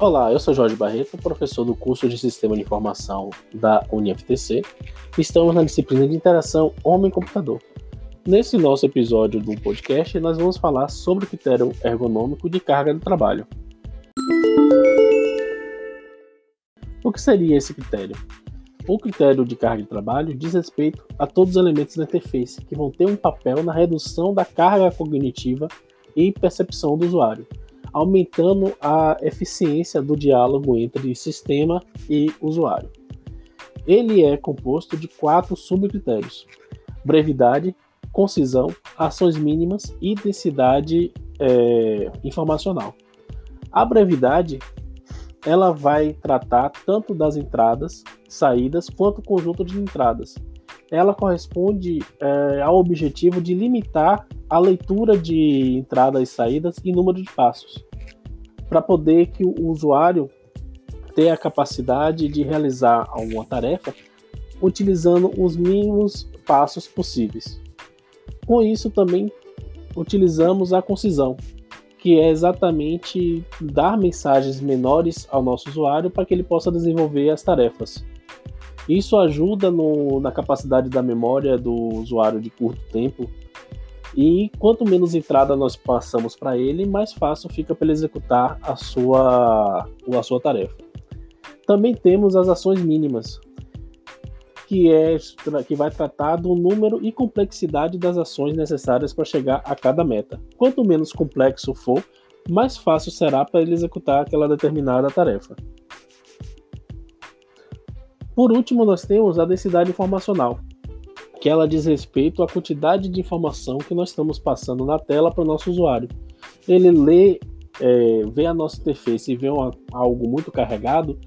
Olá, eu sou Jorge Barreto, professor do curso de Sistema de Informação da UniFTC. Estamos na disciplina de Interação Homem-Computador. Nesse nosso episódio do podcast, nós vamos falar sobre o critério ergonômico de carga de trabalho. O que seria esse critério? O critério de carga de trabalho diz respeito a todos os elementos da interface que vão ter um papel na redução da carga cognitiva e percepção do usuário aumentando a eficiência do diálogo entre sistema e usuário. Ele é composto de quatro subcritérios: brevidade, concisão, ações mínimas e densidade é, informacional. A brevidade ela vai tratar tanto das entradas, saídas, quanto o conjunto de entradas. Ela corresponde é, ao objetivo de limitar a leitura de entradas e saídas e número de passos, para poder que o usuário tenha a capacidade de realizar alguma tarefa utilizando os mínimos passos possíveis. Com isso também utilizamos a concisão, que é exatamente dar mensagens menores ao nosso usuário para que ele possa desenvolver as tarefas. Isso ajuda no, na capacidade da memória do usuário de curto tempo e quanto menos entrada nós passamos para ele, mais fácil fica para ele executar a sua, a sua tarefa. Também temos as ações mínimas, que, é, que vai tratar do número e complexidade das ações necessárias para chegar a cada meta. Quanto menos complexo for, mais fácil será para ele executar aquela determinada tarefa. Por último, nós temos a densidade informacional, que ela diz respeito à quantidade de informação que nós estamos passando na tela para o nosso usuário. Ele lê, é, vê a nossa interface e vê uma, algo muito carregado,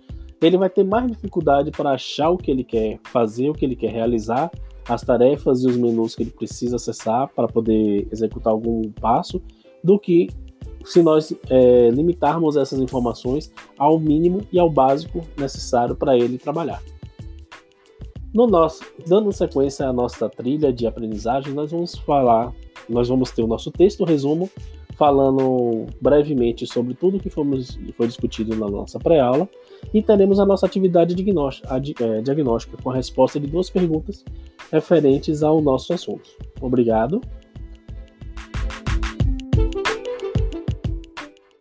ele vai ter mais dificuldade para achar o que ele quer fazer, o que ele quer realizar, as tarefas e os menus que ele precisa acessar para poder executar algum passo, do que se nós é, limitarmos essas informações ao mínimo e ao básico necessário para ele trabalhar. No nosso, dando sequência à nossa trilha de aprendizagem, nós vamos falar, nós vamos ter o nosso texto resumo falando brevemente sobre tudo que fomos, foi discutido na nossa pré-aula e teremos a nossa atividade é, diagnóstica com a resposta de duas perguntas referentes ao nosso assunto. Obrigado